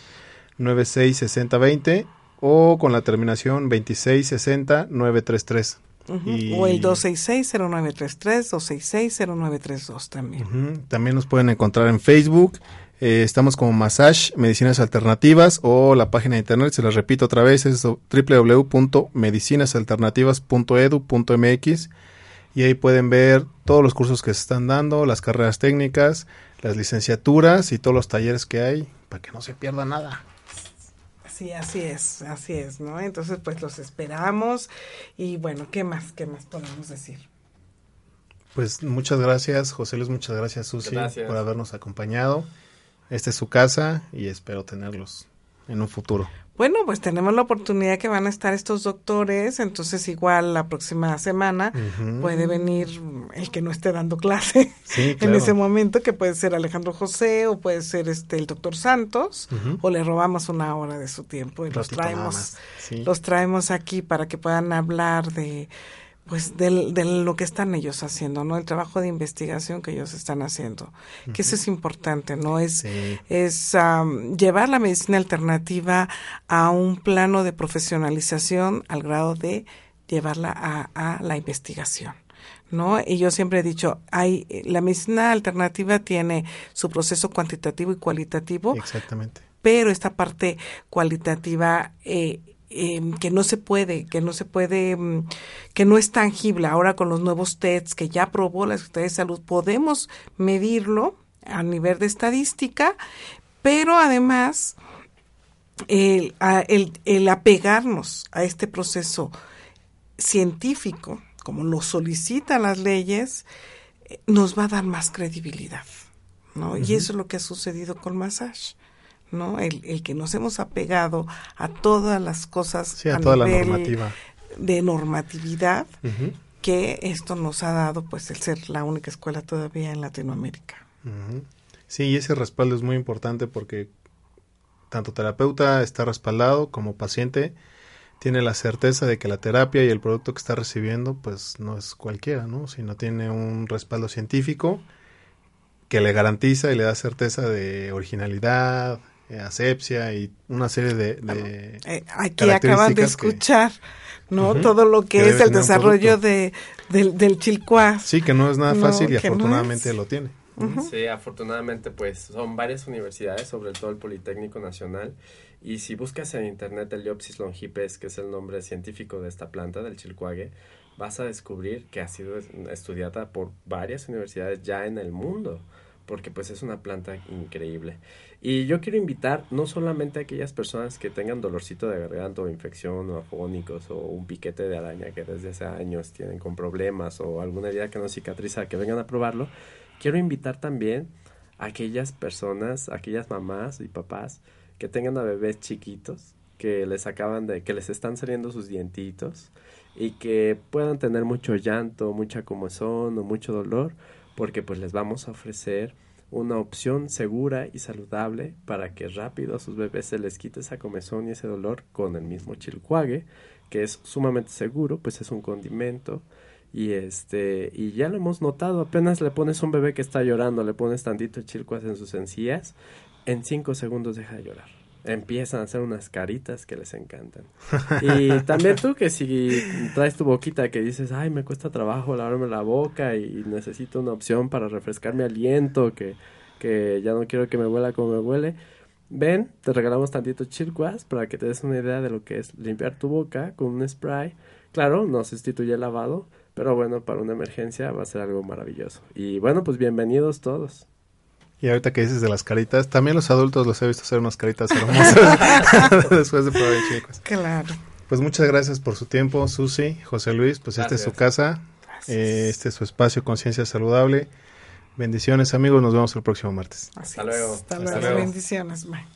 96 60 20 o con la terminación 26 60 933. O el 266-0933, 266-0932 también. También nos pueden encontrar en Facebook eh, estamos como Massage Medicinas Alternativas o la página de internet, se la repito otra vez, es www.medicinasalternativas.edu.mx y ahí pueden ver todos los cursos que se están dando, las carreras técnicas, las licenciaturas y todos los talleres que hay para que no se pierda nada. Sí, así es, así es, ¿no? Entonces, pues los esperamos y bueno, ¿qué más, qué más podemos decir? Pues muchas gracias, José Luis, muchas gracias, Susi, por habernos acompañado. Esta es su casa y espero tenerlos en un futuro. Bueno, pues tenemos la oportunidad que van a estar estos doctores, entonces igual la próxima semana puede venir el que no esté dando clase en ese momento, que puede ser Alejandro José o puede ser este el doctor Santos, o le robamos una hora de su tiempo y los traemos, los traemos aquí para que puedan hablar de pues de, lo que están ellos haciendo, ¿no? El trabajo de investigación que ellos están haciendo, que eso es importante, ¿no? Es, es llevar la medicina alternativa a un plano de profesionalización al grado de llevarla a, a la investigación. ¿no? Y yo siempre he dicho, hay la medicina alternativa tiene su proceso cuantitativo y cualitativo. Exactamente. Pero esta parte cualitativa eh, Em, que no se puede, que no se puede, mm, que no es tangible. Ahora con los nuevos tests que ya aprobó la Secretaría de Salud, podemos medirlo a nivel de estadística, pero además el, el, apegarnos a este proceso científico, como lo solicitan las leyes, eh, nos va a dar más credibilidad. ¿no? Y eso es lo que ha sucedido con Massage. ¿No? El, el que nos hemos apegado a todas las cosas a, toda la normativa. de normatividad que esto nos ha dado pues el ser la única escuela todavía en Latinoamérica. Sí, y ese respaldo es muy importante porque tanto terapeuta está respaldado como paciente tiene la certeza de que la terapia y el producto que está recibiendo pues no es cualquiera, ¿no? Sino tiene un respaldo científico que le garantiza y le da certeza de originalidad, asepsia y una serie de... Eh, aquí acaban de escuchar, ¿no? Todo lo que, es el desarrollo de, del, del chilcuá. Sí, que no es nada fácil y afortunadamente lo tiene. Sí, afortunadamente pues son varias universidades, sobre todo el Politécnico Nacional, y si buscas en internet el Liopsis longipes, que es el nombre científico de esta planta, del chilcuague, vas a descubrir que ha sido estudiada por varias universidades ya en el mundo porque pues es una planta increíble. Y yo quiero invitar no solamente a aquellas personas que tengan dolorcito de garganta o infección o afónicos o un piquete de araña que desde hace años tienen con problemas o alguna herida que no cicatriza, que vengan a probarlo. Quiero invitar también a aquellas personas, aquellas mamás y papás que tengan a bebés chiquitos que les acaban de, que les están saliendo sus dientitos y que puedan tener mucho llanto, mucha comezón o mucho dolor, porque pues les vamos a ofrecer una opción segura y saludable para que rápido a sus bebés se les quite esa comezón y ese dolor con el mismo chilcuague, que es sumamente seguro, pues es un condimento. Y este y ya lo hemos notado, apenas le pones a un bebé que está llorando, le pones tantito chilcuas en sus encías, en cinco segundos deja de llorar empiezan a hacer unas caritas que les encantan. Y también tú que si traes tu boquita que dices, ay, me cuesta trabajo lavarme la boca y necesito una opción para refrescar mi aliento, que, que ya no quiero que me huela como me huele, ven, te regalamos tantito chilcuas para que te des una idea de lo que es limpiar tu boca con un spray. Claro, no sustituye el lavado, pero bueno, para una emergencia va a ser algo maravilloso. Y bueno, pues bienvenidos todos. Y ahorita que dices de las caritas, también los adultos los he visto hacer unas caritas hermosas después de probar el chicos. Claro. Pues muchas gracias por su tiempo, Susi, José Luis. Pues esta es su casa, eh, este es su espacio Conciencia Saludable. Bendiciones, amigos. Nos vemos el próximo martes. Hasta luego. Hasta, luego. Bendiciones. Bye.